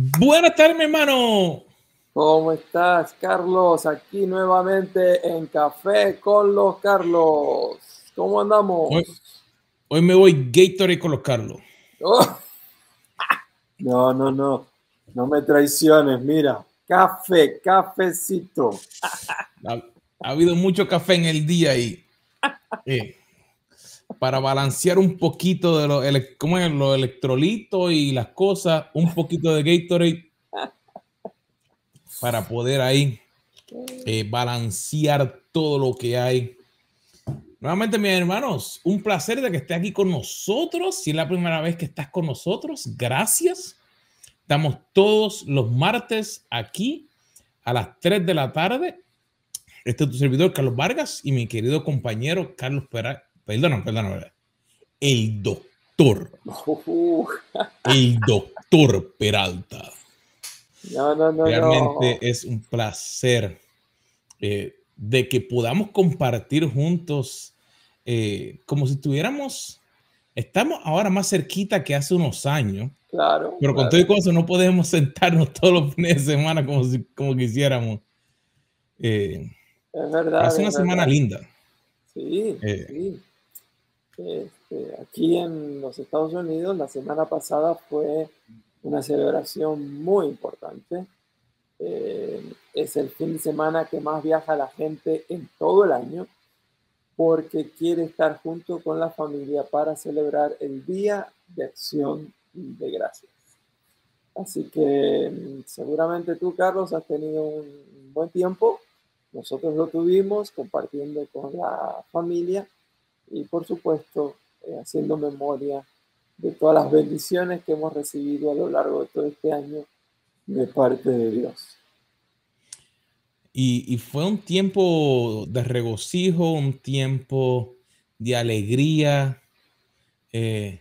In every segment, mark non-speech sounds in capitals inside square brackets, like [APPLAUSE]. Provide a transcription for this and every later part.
Buenas tardes, mi hermano. ¿Cómo estás, Carlos? Aquí nuevamente en Café con los Carlos. ¿Cómo andamos? Hoy, me voy Gatorade con los Carlos. Oh. [LAUGHS] No, no, no. No me traiciones. Mira, café, cafecito. Ha, habido mucho café en el día y [LAUGHS] eh, para balancear un poquito de los, los electrolitos y las cosas, un poquito de Gatorade [LAUGHS] para poder ahí eh, balancear todo lo que hay. Nuevamente, mis hermanos, un placer de que esté aquí con nosotros. Si es la primera vez que estás con nosotros, gracias. Estamos todos los martes aquí a las 3 de la tarde. Este es tu servidor, Carlos Vargas, y mi querido compañero Carlos Peralta. Perdón, perdón, el doctor. El doctor Peralta. No, no, no. Realmente es un placer eh, de que podamos compartir juntos, eh, como si tuviéramos, estamos ahora más cerquita que hace unos años. Claro. Pero con todo y cosas no podemos [LAUGHS] sentarnos todos los fines de semana como, si, como quisiéramos. Eh, es verdad. Hace una semana linda. Sí, sí. Este, aquí en los Estados Unidos la semana pasada fue una celebración muy importante. Eh, es el fin de semana que más viaja la gente en todo el año porque quiere estar junto con la familia para celebrar el Día de Acción de Gracias. Así que mm, seguramente tú, Carlos, has tenido un buen tiempo. Nosotros lo tuvimos compartiendo con la familia y por supuesto eh, haciendo memoria de todas las bendiciones que hemos recibido a lo largo de todo este año de parte de Dios. Y, fue un tiempo de regocijo, un tiempo de alegría, eh,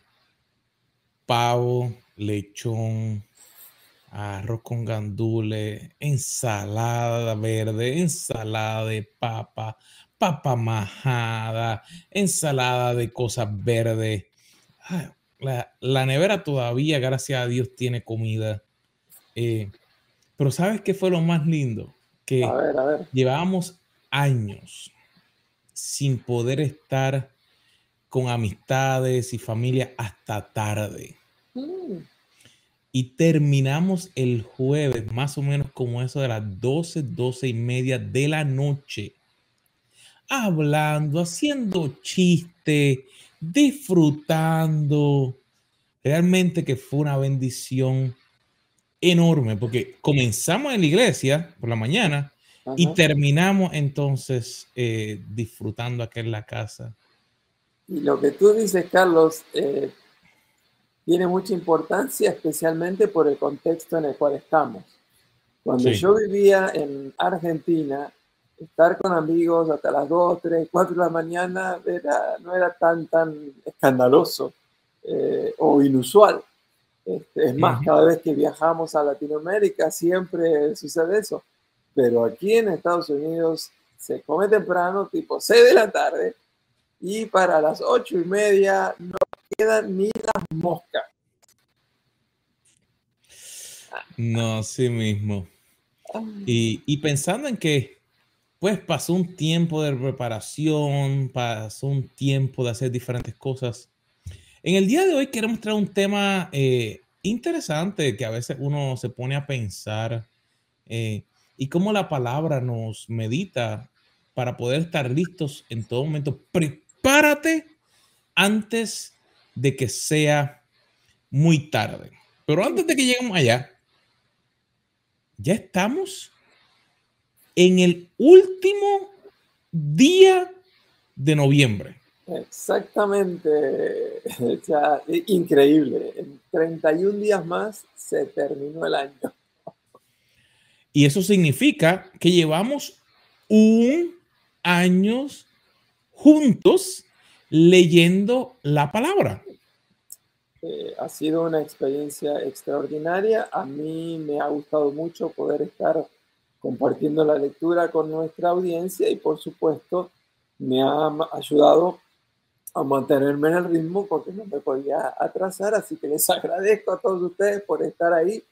pavo, lechón, arroz con gandules, ensalada verde, ensalada de papa, papa majada, ensalada de cosas verdes. La, nevera todavía, gracias a Dios, tiene comida. Eh, pero ¿sabes qué fue lo más lindo? Que llevábamos años sin poder estar con amistades y familia hasta tarde. Mm. Y terminamos el jueves, más o menos como eso de las 12, 12 y media de la noche hablando, haciendo chiste, disfrutando. Realmente que fue una bendición enorme, porque comenzamos en la iglesia por la mañana y terminamos entonces eh, disfrutando aquí en la casa. Y lo que tú dices, Carlos, eh, tiene mucha importancia, especialmente por el contexto en el cual estamos. Cuando yo vivía en Argentina, estar con amigos hasta las 2, 3, 4 de la mañana era, no era tan, tan escandaloso eh, o inusual. Este, es más, cada vez que viajamos a Latinoamérica siempre sucede eso. Pero aquí en Estados Unidos se come temprano, tipo 6 de la tarde, y para las 8 y media no quedan ni las moscas. No, sí mismo. Y, y pensando en que pues pasó un tiempo de preparación, pasó un tiempo de hacer diferentes cosas. En el día de hoy queremos traer un tema eh, interesante que a veces uno se pone a pensar eh, y cómo la palabra nos medita para poder estar listos en todo momento. Prepárate antes de que sea muy tarde. Pero antes de que lleguemos allá, ya estamos en el último día de noviembre. Exactamente, [LAUGHS] increíble. En 31 días más se terminó el año. Y eso significa que llevamos un año juntos leyendo la palabra. Eh, ha sido una experiencia extraordinaria. A mí me ha gustado mucho poder estar compartiendo la lectura con nuestra audiencia y por supuesto me ha ayudado a mantenerme en el ritmo porque no me podía atrasar, así que les [LAUGHS] agradezco a todos ustedes por estar ahí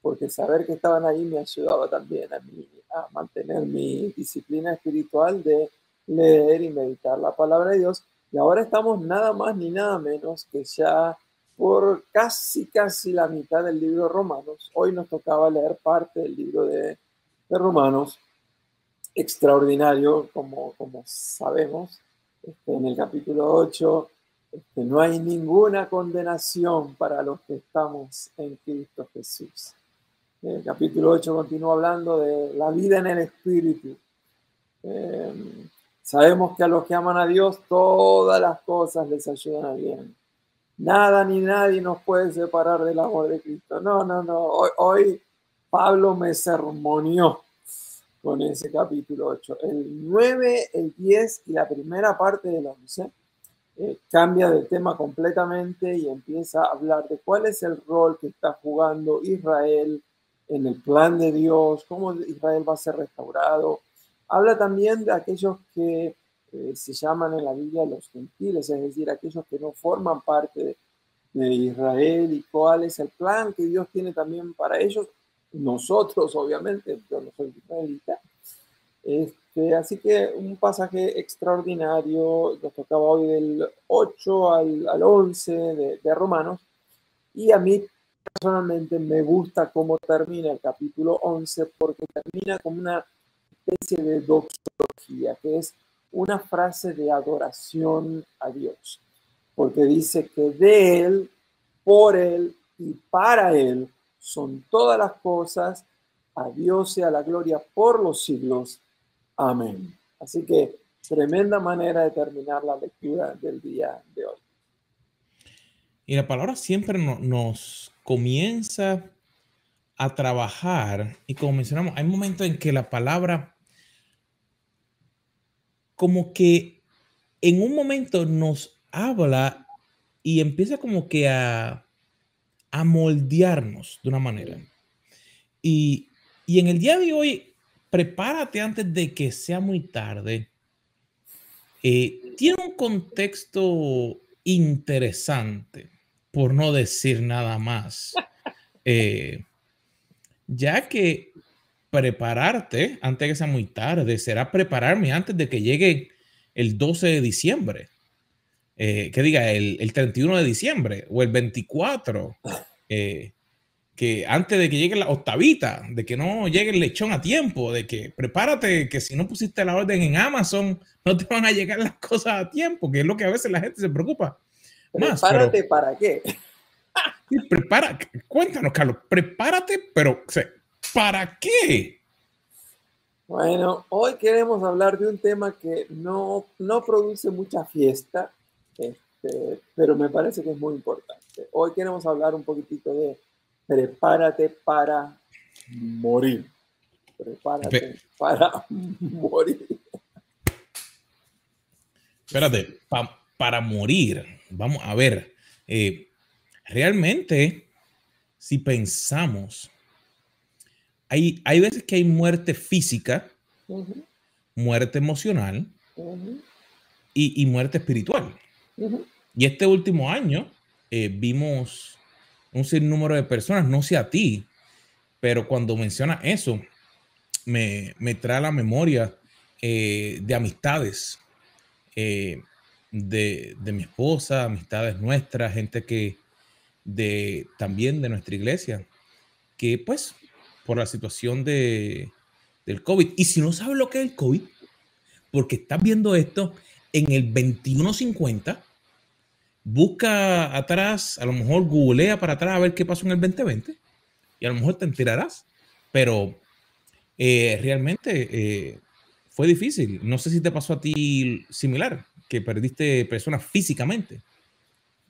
porque saber que estaban ahí me ayudaba también a, mí, a mantener mi disciplina espiritual de leer y meditar la palabra de Dios. Y ahora estamos nada más ni nada menos que ya por casi, casi la mitad del libro de Romanos. Hoy nos tocaba leer parte del libro de, de Romanos. Extraordinario, como, como sabemos. Este, en el capítulo 8 este, no hay ninguna condenación para los que estamos en Cristo Jesús. El capítulo 8 continúa hablando de la vida en el Espíritu. Em, sabemos que a los que aman a Dios todas las cosas les ayudan a bien. Nada ni nadie nos puede separar del amor de Cristo. No, no, no. Hoy Pablo me sermoneó con ese capítulo 8. El 9, el 10 y la primera parte del 11 eh, cambia de tema completamente y empieza a hablar de cuál es el rol que está jugando Israel en el plan de Dios, cómo Israel va a ser restaurado. Habla también de aquellos que eh, se llaman en la Biblia los gentiles, es decir, aquellos que no forman parte de, Israel y cuál es el plan que Dios tiene también para ellos. Nosotros, obviamente, yo no soy israelita. Este, así que un pasaje extraordinario, nos tocaba hoy del 8 al, al 11 de, de Romanos, y a mí personalmente me gusta cómo termina el capítulo 11 porque termina como una especie de doxología, que es una frase de adoración a Dios, porque dice que de Él, por Él y para Él son todas las cosas, a Dios sea la gloria por los siglos. Amén. Así que tremenda manera de terminar la lectura del día de hoy. Y la palabra siempre nos comienza a trabajar y como mencionamos, hay momentos en que la palabra como que en un momento nos habla y empieza como que a, a moldearnos de una manera. Y, y en el día de hoy, prepárate antes de que sea muy tarde. Eh, tiene un contexto interesante, por no decir nada más. [LAUGHS] Eh, ya que prepararte antes de que sea muy tarde, será prepararme antes de que llegue el 12 de diciembre. Eh, que diga el, 31 de diciembre o el 24. Eh, que antes de que llegue la octavita, de que no llegue el lechón a tiempo, de que prepárate, que si no pusiste la orden en Amazon, no te van a llegar las cosas a tiempo, que es lo que a veces la gente se preocupa. Prepárate para qué. prepara, cuéntanos, Carlos, prepárate, pero ¿Para qué? Bueno, hoy queremos hablar de un tema que no, no produce mucha fiesta, este, pero me parece que es muy importante. Hoy queremos hablar un poquitito de prepárate para morir. Prepárate para [LAUGHS] morir. Espérate, para morir. Vamos a ver. Eh, realmente, si pensamos hay, veces que hay muerte física, muerte emocional y, muerte espiritual. Y este último año eh, vimos un sinnúmero de personas, no sé a ti, pero cuando menciona eso, me, trae a la memoria eh, de amistades eh, de, de, mi esposa, amistades nuestras, gente que de también de nuestra iglesia, que pues por la situación de, del COVID. Y si no sabes lo que es el COVID, porque estás viendo esto en el 2150, busca atrás, a lo mejor googlea para atrás a ver qué pasó en el 2020 y a lo mejor te enterarás. Pero eh, realmente eh, fue difícil. No sé si te pasó a ti similar, que perdiste personas físicamente.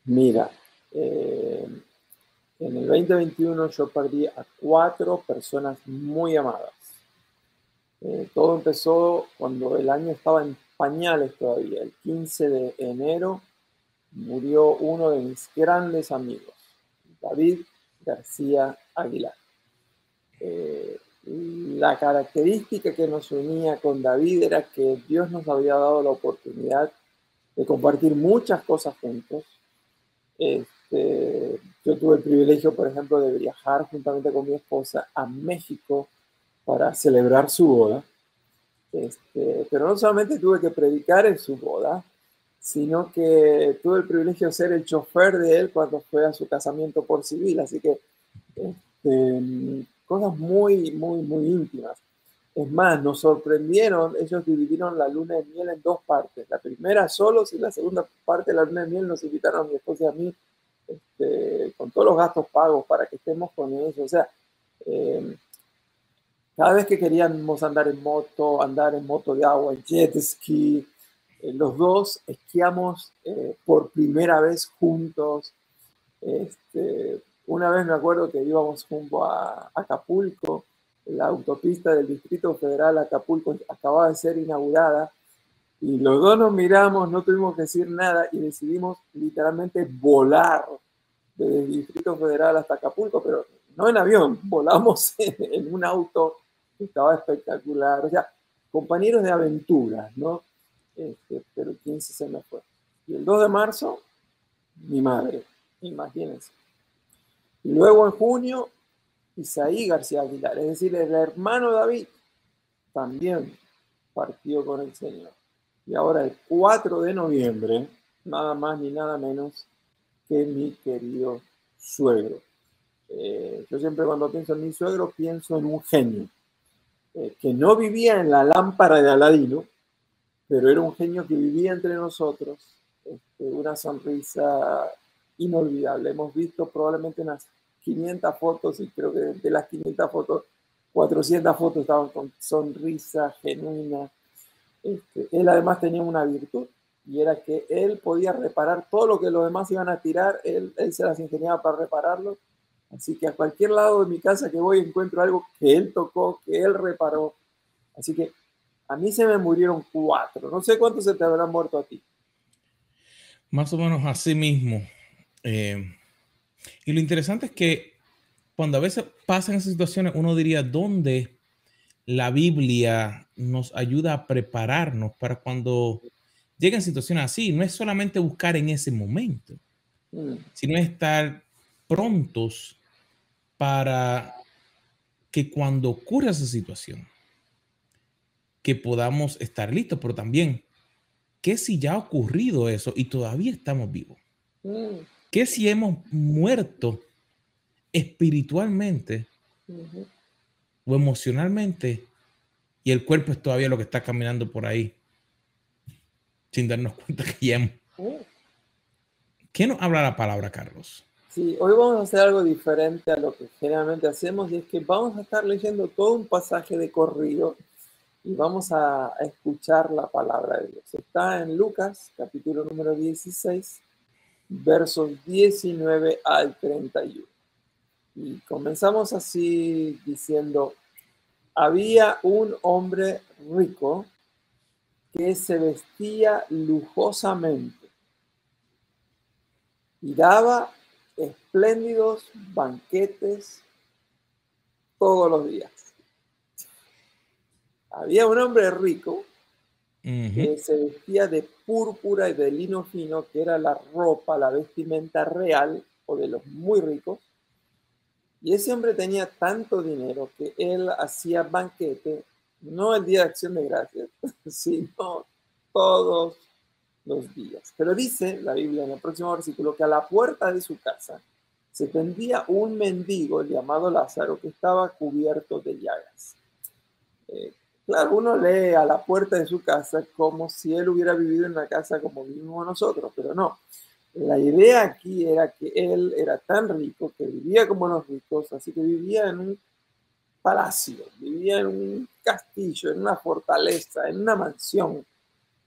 Mira, eh, en el 2021 yo perdí a cuatro personas muy amadas. Eh, todo empezó cuando el año estaba en pañales todavía. El 15 de enero murió uno de mis grandes amigos, David García Aguilar. Eh, la característica que nos unía con David era que Dios nos había dado la oportunidad de compartir muchas cosas juntos. Este, yo tuve el privilegio, por ejemplo, de viajar juntamente con mi esposa a México para celebrar su boda. Este, pero no solamente tuve que predicar en su boda, sino que tuve el privilegio de ser el chofer de él cuando fue a su casamiento por civil. Así que este, cosas muy, muy, muy íntimas. Es más, nos sorprendieron, ellos dividieron la luna de miel en dos partes. La primera solos y la segunda parte de la luna de miel nos invitaron a mi esposa y a mí este, con todos los gastos pagos para que estemos con ellos. O sea, eh, cada vez que queríamos andar en moto, andar en moto de agua, jet ski, los dos esquiamos eh, por primera vez juntos. Este, una vez me acuerdo que íbamos junto a Acapulco la autopista del Distrito Federal Acapulco acababa de ser inaugurada y los dos nos miramos, no tuvimos que decir nada y decidimos literalmente volar desde el Distrito Federal hasta Acapulco, pero no en avión, [LAUGHS] volamos en, un auto que estaba espectacular, o sea, compañeros de aventuras, ¿no? Este, pero el 15 se me fue. Y el 2 de marzo, mi madre, imagínense. Y luego en junio, Isaí García Aguilar, es decir, el hermano David, también partió con el Señor. Y ahora el 4 de noviembre, nada más ni nada menos que mi querido suegro. Eh, yo siempre cuando pienso en mi suegro pienso en un genio, eh, que no vivía en la lámpara de Aladino, pero era un genio que vivía entre nosotros, este, una sonrisa inolvidable. Hemos visto probablemente unas 500 fotos y creo que de las 500 fotos, 400 fotos estaban con sonrisa genuina. Este, él además tenía una virtud y era que él podía reparar todo lo que los demás iban a tirar, él, él se las ingeniaba para repararlo. Así que a cualquier lado de mi casa que voy encuentro algo que él tocó, que él reparó. Así que a mí se me murieron cuatro. No sé cuántos se te habrán muerto a ti. Más o menos así mismo. Eh, y lo interesante es que cuando a veces pasan esas situaciones, uno diría, ¿dónde la Biblia nos ayuda a prepararnos para cuando lleguen situaciones así? No es solamente buscar en ese momento, mm. sino estar prontos para que cuando ocurra esa situación, que podamos estar listos, pero también, ¿qué si ya ha ocurrido eso y todavía estamos vivos? Mm. ¿Qué si hemos muerto espiritualmente o emocionalmente y el cuerpo es todavía lo que está caminando por ahí sin darnos [LAUGHS] cuenta que ya hemos... Oh. ¿Qué nos habla la palabra, Carlos? Sí, hoy vamos a hacer algo diferente a lo que generalmente hacemos y es que vamos a estar leyendo todo un pasaje de corrido y vamos a, escuchar la palabra de Dios. Está en Lucas, capítulo número 16, versos 19 al 31. Y comenzamos así diciendo, había un hombre rico que se vestía lujosamente y daba espléndidos banquetes todos los días. Había un hombre rico que se vestía de púrpura y de lino fino, que era la ropa, la vestimenta real o de los muy ricos. Y ese hombre tenía tanto dinero que él hacía banquete, no el día de acción de gracias, [LAUGHS] sino todos los días. Pero dice la Biblia en el próximo versículo que a la puerta de su casa se tendía un mendigo llamado Lázaro que estaba cubierto de llagas. Eh, Claro, uno lee a la puerta de su casa como si él hubiera vivido en una casa como vivimos nosotros, pero no. La idea aquí era que él era tan rico que vivía como los ricos, así que vivía en un palacio, vivía en un castillo, en una fortaleza, en una mansión.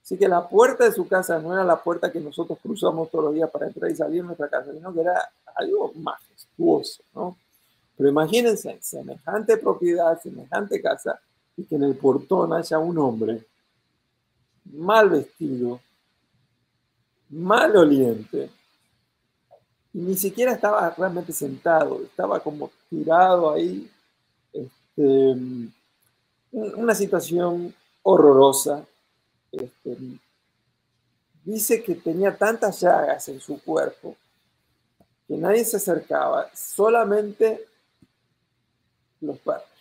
Así que la puerta de su casa no era la puerta que nosotros cruzamos todos los días para entrar y salir de nuestra casa, sino que era algo majestuoso, ¿no? Pero imagínense, semejante propiedad, semejante casa, y que en el portón haya un hombre mal vestido, mal oliente, y ni siquiera estaba realmente sentado, estaba como tirado ahí, este, una situación horrorosa. Este, dice que tenía tantas llagas en su cuerpo que nadie se acercaba, solamente los perros.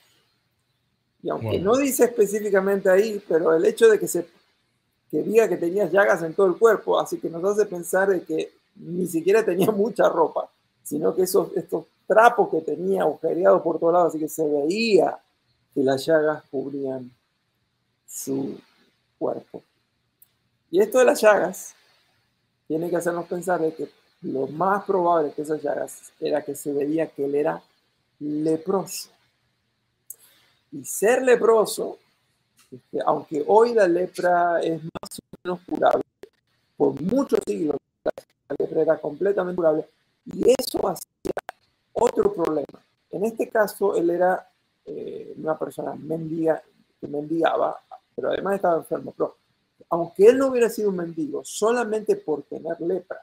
Y aunque no dice específicamente ahí, pero el hecho de que se que diga que tenía llagas en todo el cuerpo, así que nos hace pensar de que ni siquiera tenía [LAUGHS] mucha ropa, sino que esos, estos trapos que tenía agujereados por todos lados, así que se veía que las llagas cubrían su cuerpo. Y esto de las llagas tiene que hacernos pensar de que lo más probable que esas llagas era que se veía que él era leproso. Y ser leproso, este, aunque hoy la lepra es más o menos curable, por muchos siglos la lepra era completamente curable, y eso hacía otro problema. En este caso, él era eh, una persona mendiga, que mendigaba, pero además estaba enfermo. Pero aunque él no hubiera sido un mendigo, solamente por tener lepra,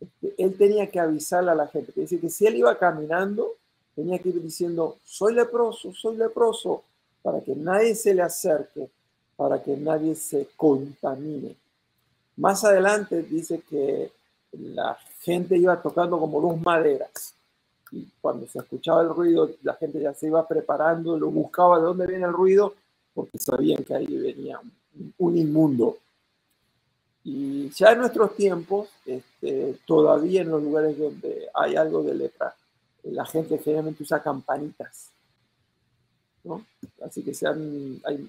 este, él tenía que avisarle a la gente. Que dice que si él iba caminando, tenía que ir diciendo, soy leproso, soy leproso, para que nadie se le acerque, para que nadie se contamine. Más adelante dice que la gente iba tocando como dos maderas. Y cuando se escuchaba el ruido, la gente ya se iba preparando, lo buscaba de dónde viene el ruido, porque sabían que ahí venía un, inmundo. Y ya en nuestros tiempos, este, todavía en los lugares donde hay algo de lepra, la gente generalmente usa campanitas. ¿no? Así que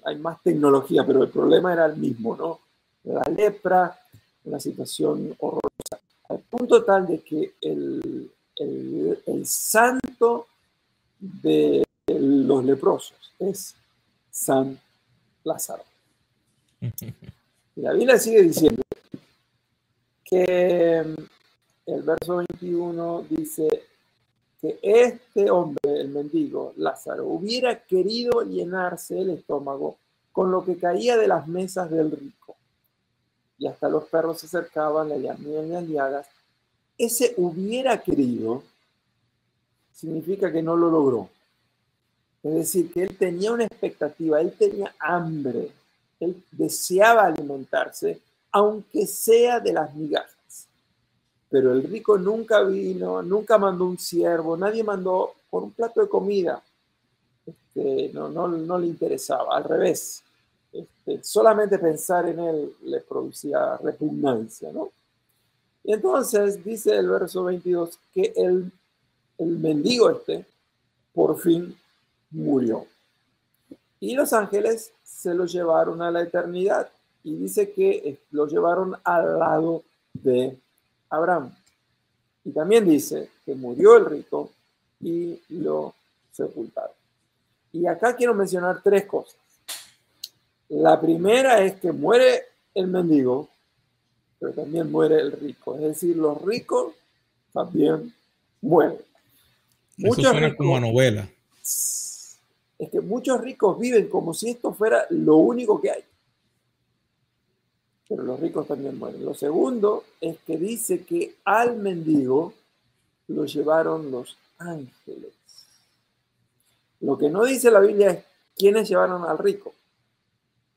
hay, más tecnología, pero el problema era el mismo, ¿no? La lepra, una situación horrorosa. Al punto tal de que el, el, el santo de los leprosos es San Lázaro. Y la Biblia sigue diciendo que el verso 21 dice que este hombre, el mendigo, Lázaro, hubiera querido llenarse el estómago con lo que caía de las mesas del rico. Y hasta los perros se acercaban, le llamían las llagas. Ese hubiera querido significa que no lo logró. Es decir, que él tenía una expectativa, él tenía hambre, él deseaba alimentarse, aunque sea de las migajas. Pero el rico nunca vino, nunca mandó un siervo, nadie mandó por un plato de comida. Este, no, no, no, le interesaba, al revés. Este, solamente pensar en él le producía repugnancia, ¿no? Y entonces dice el verso 22 que el, el mendigo este por fin murió. Y los ángeles se lo llevaron a la eternidad. Y dice que lo llevaron al lado de Abraham. Y también dice que murió el rico y lo sepultaron. Y acá quiero mencionar tres cosas. La primera es que muere el mendigo, pero también muere el rico. Es decir, los ricos también mueren. Muchos suena como novela es que muchos ricos viven como si esto fuera lo único que hay. Pero los ricos también mueren. Lo segundo es que dice que al mendigo lo llevaron los ángeles. Lo que no dice la Biblia es quiénes llevaron al rico.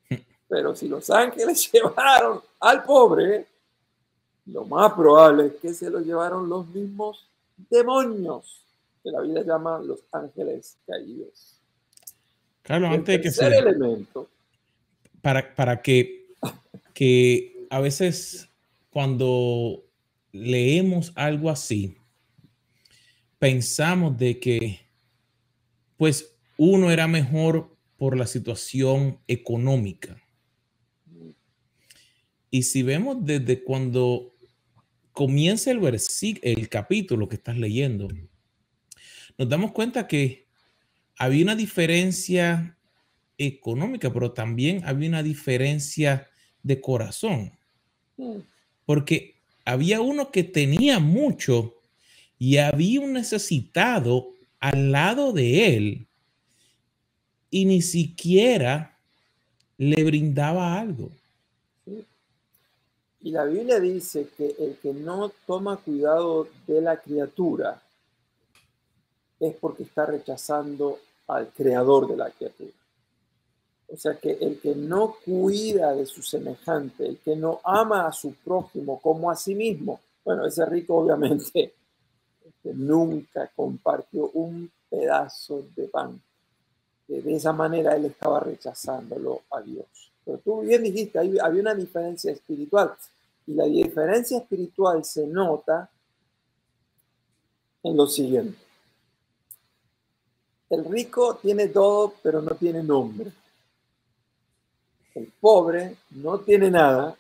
[LAUGHS] Pero si los ángeles [LAUGHS] llevaron al pobre, lo más probable es que se lo llevaron los mismos demonios, que la Biblia llama los ángeles caídos. Carlos, antes de que se... elemento. Para, para que, que a veces cuando leemos algo así, pensamos de que pues uno era mejor por la situación económica. Y si vemos desde cuando comienza el versículo, el capítulo que estás leyendo, nos damos cuenta que había una diferencia económica, pero también había una diferencia de corazón. Porque había uno que tenía mucho y había un necesitado al lado de él y ni siquiera le brindaba algo. Y la Biblia dice que el que no toma cuidado de la criatura es porque está rechazando al creador de la criatura. O sea que el que no cuida de su semejante, el que no ama a su prójimo como a sí mismo, bueno, ese rico obviamente que nunca compartió un pedazo de pan. De esa manera él estaba rechazándolo a Dios. Pero tú bien dijiste, había una diferencia espiritual. Y la diferencia espiritual se nota en lo siguiente. El rico tiene todo, pero no tiene nombre. El pobre no tiene nada,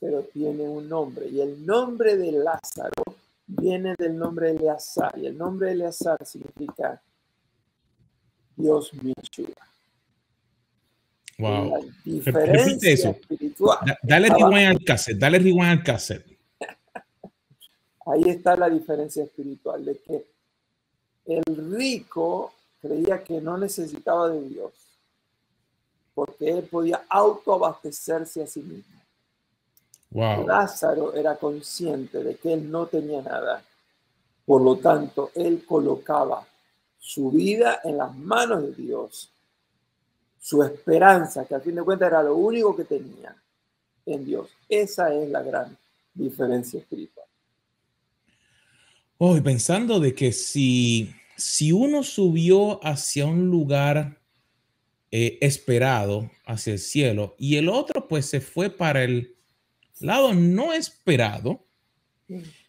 pero tiene un nombre. Y el nombre de Lázaro viene del nombre de Eleazar. Y el nombre de Eleazar significa Dios me ayuda. Wow. diferencia eso. dale rewind al cassette, dale rewind al cassette. [LAUGHS] Ahí está la diferencia espiritual, de que el rico creía que no necesitaba de Dios, porque él podía autoabastecerse a sí mismo. Lázaro era consciente de que él no tenía nada, por lo tanto, él colocaba su vida en las manos de Dios, su esperanza, que al fin de cuentas era lo único que tenía en Dios. Esa es la gran diferencia espiritual. Hoy pensando de que si si uno subió hacia un lugar eh, esperado, hacia el cielo, y el otro pues se fue para el lado no esperado,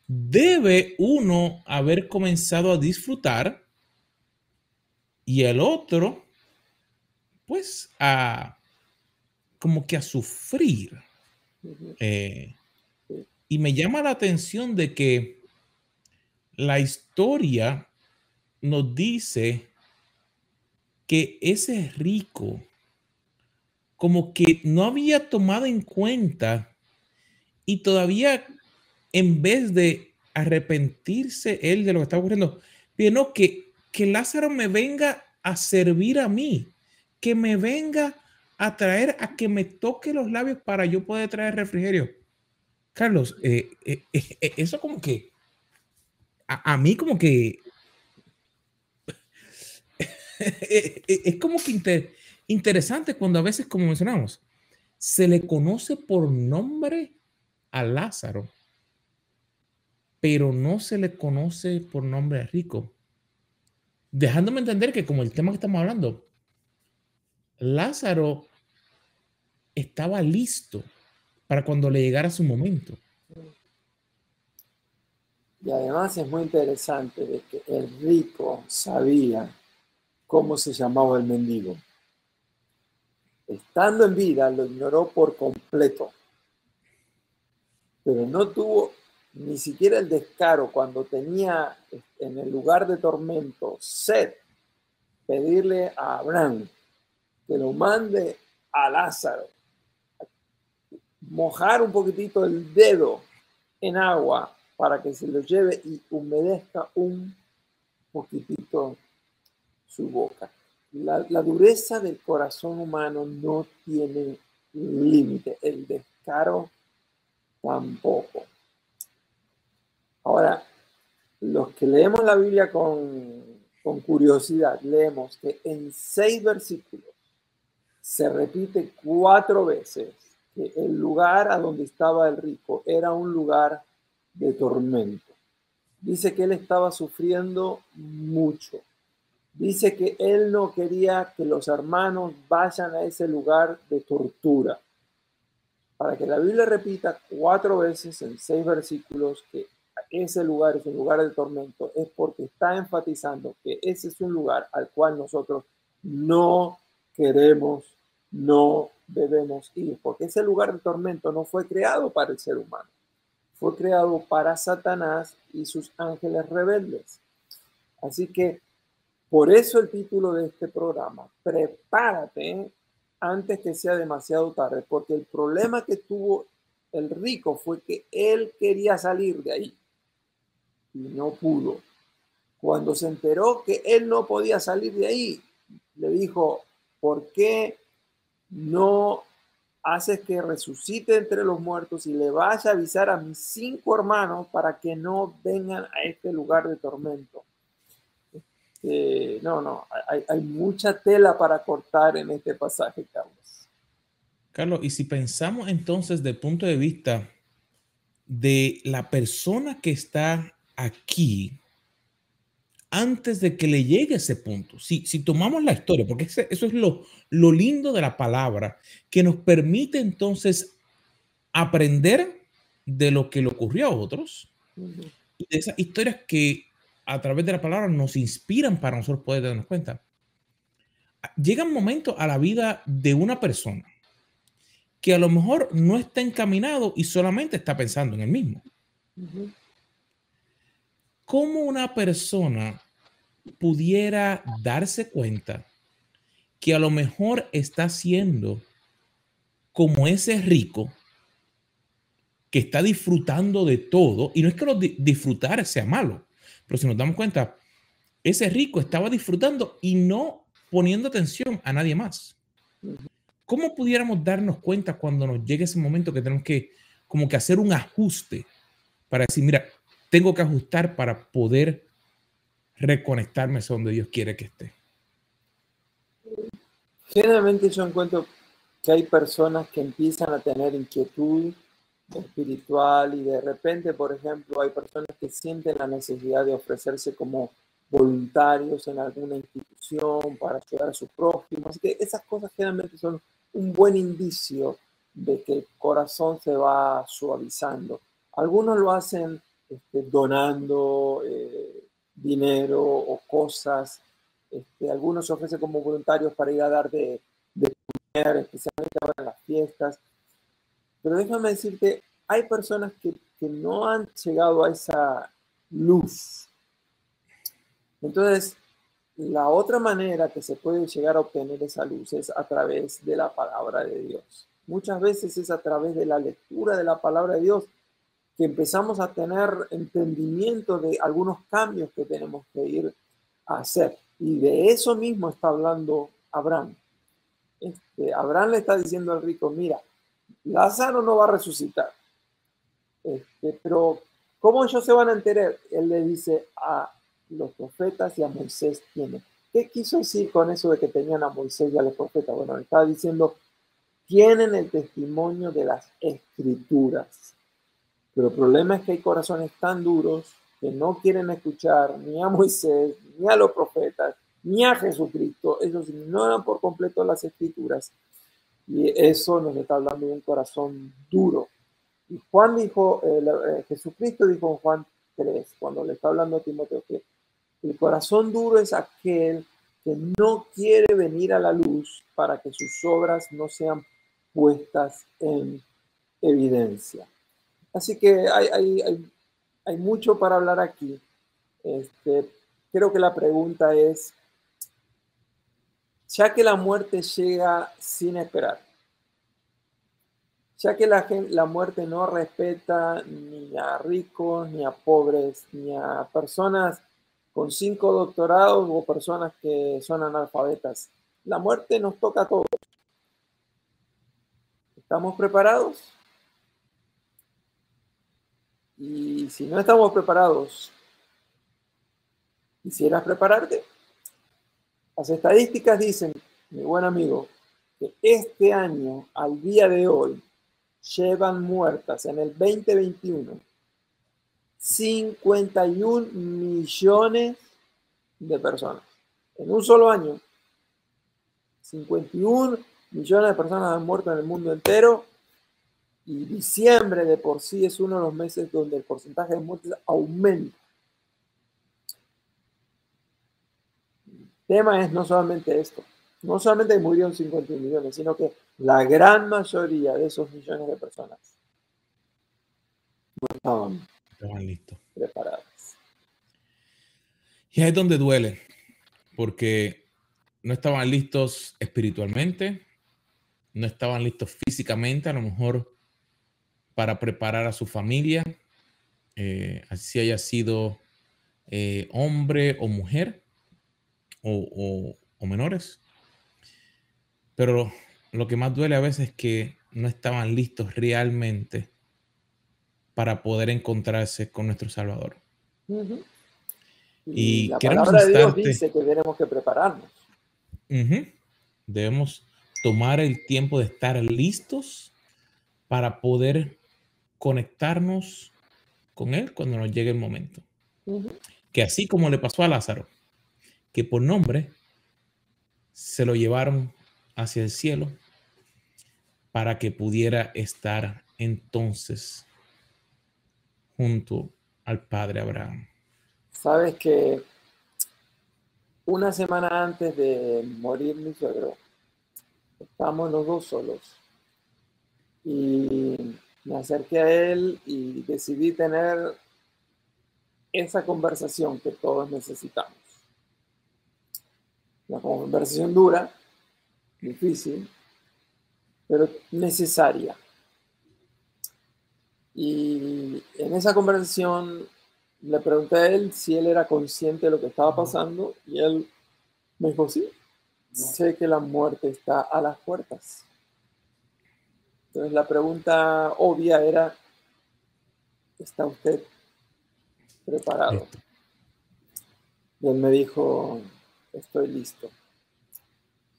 debe uno haber comenzado a disfrutar y el otro pues a como que a sufrir. Eh, y me llama la atención de que la historia nos dice que ese rico como que no había tomado en cuenta y todavía en vez de arrepentirse él de lo que está ocurriendo, no, que, que Lázaro me venga a servir a mí, que me venga a traer, a que me toque los labios para yo poder traer refrigerio. Carlos, eh, eh, eh, eso como que a, mí como que [LAUGHS] es como que interesante cuando a veces, como mencionamos, se le conoce por nombre a Lázaro, pero no se le conoce por nombre a Rico. Dejándome entender que como el tema que estamos hablando, Lázaro estaba listo para cuando le llegara su momento. Y además es muy interesante de que el rico sabía cómo se llamaba el mendigo. Estando en vida, lo ignoró por completo, pero no tuvo ni siquiera el descaro cuando tenía en el lugar de tormento sed, pedirle a Abraham que lo mande a Lázaro, mojar un poquitito el dedo en agua para que se lo lleve y humedezca un poquitito su boca. La, dureza del corazón humano no tiene límite, el descaro tampoco. Ahora, los que leemos la Biblia con, con curiosidad, leemos que en seis versículos se repite cuatro veces que el lugar a donde estaba el rico era un lugar de tormento. Dice que él estaba sufriendo mucho dice que él no quería que los hermanos vayan a ese lugar de tortura. Para que la Biblia repita cuatro veces en seis versículos que ese lugar es un lugar de tormento, es porque está enfatizando que ese es un lugar al cual nosotros no queremos, no debemos ir, porque ese lugar de tormento no fue creado para el ser humano, fue creado para Satanás y sus ángeles rebeldes. Así que por eso el título de este programa, prepárate antes que sea demasiado tarde, porque el problema que tuvo el rico fue que él quería salir de ahí y no pudo. Cuando se enteró que él no podía salir de ahí, le dijo, ¿por qué no haces que resucite entre los muertos y le vaya a avisar a mis cinco hermanos para que no vengan a este lugar de tormento? No, no, hay, mucha tela para cortar en este pasaje, Carlos. Carlos, y si pensamos entonces del punto de vista de la persona que está aquí, antes de que le llegue ese punto. Si, si tomamos la historia, porque eso es lo, lo lindo de la palabra, que nos permite entonces aprender de lo que le ocurrió a otros y de esas historias que a través de la palabra nos inspiran para nosotros poder darnos cuenta. Llega un momento a la vida de una persona que a lo mejor no está encaminado y solamente está pensando en el mismo. ¿Cómo una persona pudiera darse cuenta que a lo mejor está siendo como ese rico que está disfrutando de todo, y no es que lo disfrutar sea malo, pero si nos damos cuenta, ese rico estaba disfrutando y no poniendo atención a nadie más. ¿Cómo pudiéramos darnos cuenta cuando nos llegue ese momento que tenemos que como que hacer un ajuste para decir, mira, tengo que ajustar para poder reconectarme a donde Dios quiere que esté? Generalmente yo encuentro que hay personas que empiezan a tener inquietud espiritual y de repente, por ejemplo, hay personas que sienten la necesidad de ofrecerse como voluntarios en alguna institución para ayudar a su prójimo. Así que esas cosas generalmente son un buen indicio de que el corazón se va suavizando. Algunos lo hacen este, donando eh, dinero o cosas. Este, algunos se ofrecen como voluntarios para ir a dar de, de comer, especialmente ahora en las fiestas. Pero déjame decirte, hay personas que, que no han llegado a esa luz. Entonces, la otra manera que se puede llegar a obtener esa luz es a través de la palabra de Dios. Muchas veces es a través de la lectura de la palabra de Dios que empezamos a tener entendimiento de algunos cambios que tenemos que ir a hacer. Y de eso mismo está hablando Abraham. Este, Abraham le está diciendo al rico, mira, Lázaro no va a resucitar. Este, pero, ¿cómo ellos se van a enterar? Él le dice a los profetas y a Moisés tienen. ¿Qué quiso decir con eso de que tenían a Moisés y a los profetas? Bueno, estaba diciendo, tienen el testimonio de las escrituras. Pero el problema es que hay corazones tan duros que no quieren escuchar ni a Moisés, ni a los profetas, ni a Jesucristo. Ellos ignoran por completo las escrituras y eso nos está hablando de un corazón duro. Y Juan dijo, eh, Jesucristo dijo en Juan 3, cuando le está hablando a Timoteo, que el corazón duro es aquel que no quiere venir a la luz para que sus obras no sean puestas en evidencia. Así que hay, hay, hay, mucho para hablar aquí. Este, creo que la pregunta es, ya que la muerte llega sin esperar, ya que la, la muerte no respeta ni a ricos, ni a pobres, ni a personas con cinco doctorados o personas que son analfabetas. La muerte nos toca a todos. ¿Estamos preparados? Y si no estamos preparados, ¿quisieras prepararte? Las estadísticas dicen, mi buen amigo, que este año, al día de hoy, llevan muertas en el 2021 51 millones de personas. En un solo año, 51 millones de personas han muerto en el mundo entero y diciembre de por sí es uno de los meses donde el porcentaje de muertes aumenta. Tema es no solamente esto, no solamente murieron 50 millones, sino que la gran mayoría de esos millones de personas no estaban, estaban listos. preparadas. Y ahí es donde duele, porque no estaban listos espiritualmente, no estaban listos físicamente, a lo mejor para preparar a su familia, eh, así haya sido eh, hombre o mujer, o, menores. Pero lo que más duele a veces es que no estaban listos realmente para poder encontrarse con nuestro Salvador. Y, la palabra de Dios dice que tenemos que prepararnos. Debemos tomar el tiempo de estar listos para poder conectarnos con Él cuando nos llegue el momento. Que así como le pasó a Lázaro, que por nombre se lo llevaron hacia el cielo para que pudiera estar entonces junto al padre Abraham. Sabes que una semana antes de morir mi suegro, estábamos los dos solos. Y me acerqué a él y decidí tener esa conversación que todos necesitamos. Una conversación dura, difícil, pero necesaria. Y en esa conversación le pregunté a él si él era consciente de lo que estaba pasando y él me dijo, sí, sé que la muerte está a las puertas. Entonces la pregunta obvia era, ¿está usted preparado? Y él me dijo, estoy listo.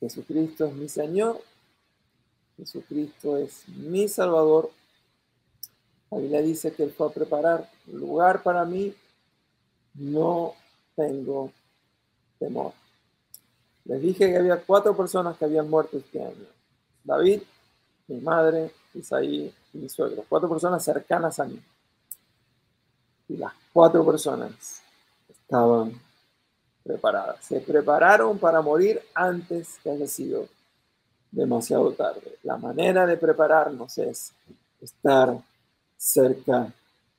Jesucristo es mi Señor, Jesucristo es mi Salvador. La Biblia dice que Él fue a preparar lugar para mí. No tengo temor. Les dije que había cuatro personas que habían muerto este año. David, mi madre, Isaí y mi suegro. Cuatro personas cercanas a mí. Y las cuatro personas estaban preparadas. Se prepararon para morir antes que haya sido demasiado tarde. La manera de prepararnos es estar cerca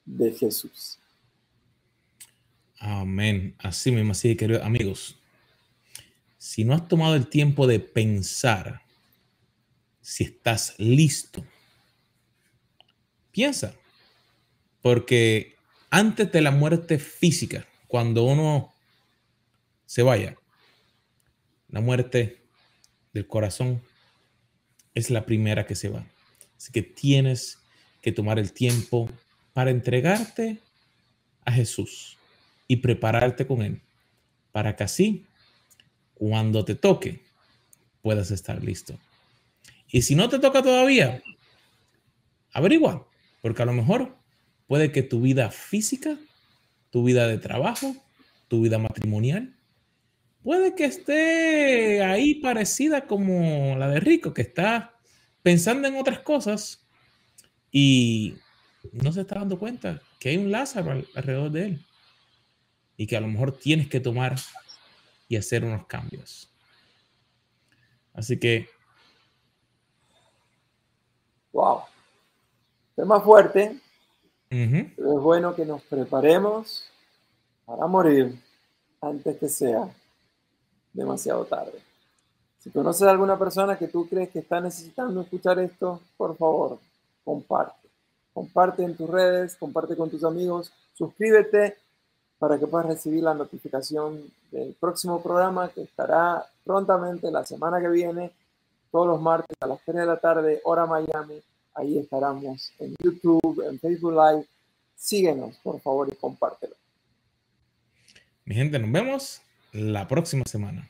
de Jesús. Amén. Así mismo, así queridos amigos. Si no has tomado el tiempo de pensar si estás listo. Piensa, porque antes de la muerte física, cuando uno se vaya, la muerte del corazón es la primera que se va. Así que tienes que tomar el tiempo para entregarte a Jesús y prepararte con Él, para que así, cuando te toque, puedas estar listo. Y si no te toca todavía, averigua, porque a lo mejor puede que tu vida física, tu vida de trabajo, tu vida matrimonial, puede que esté ahí parecida como la de Rico, que está pensando en otras cosas y no se está dando cuenta que hay un Lázaro alrededor de él y que a lo mejor tienes que tomar y hacer unos cambios. Así que Wow. Tema fuerte. Pero es bueno que nos preparemos para morir antes que sea demasiado tarde. Si conoces a alguna persona que tú crees que está necesitando escuchar esto, por favor, comparte. Comparte en tus redes, comparte con tus amigos, suscríbete para que puedas recibir la notificación del próximo programa que estará prontamente la semana que viene todos los martes a las 3 de la tarde, hora Miami. Ahí estaremos en YouTube, en Facebook Live. Síguenos, por favor, y compártelo. Mi gente, nos vemos la próxima semana.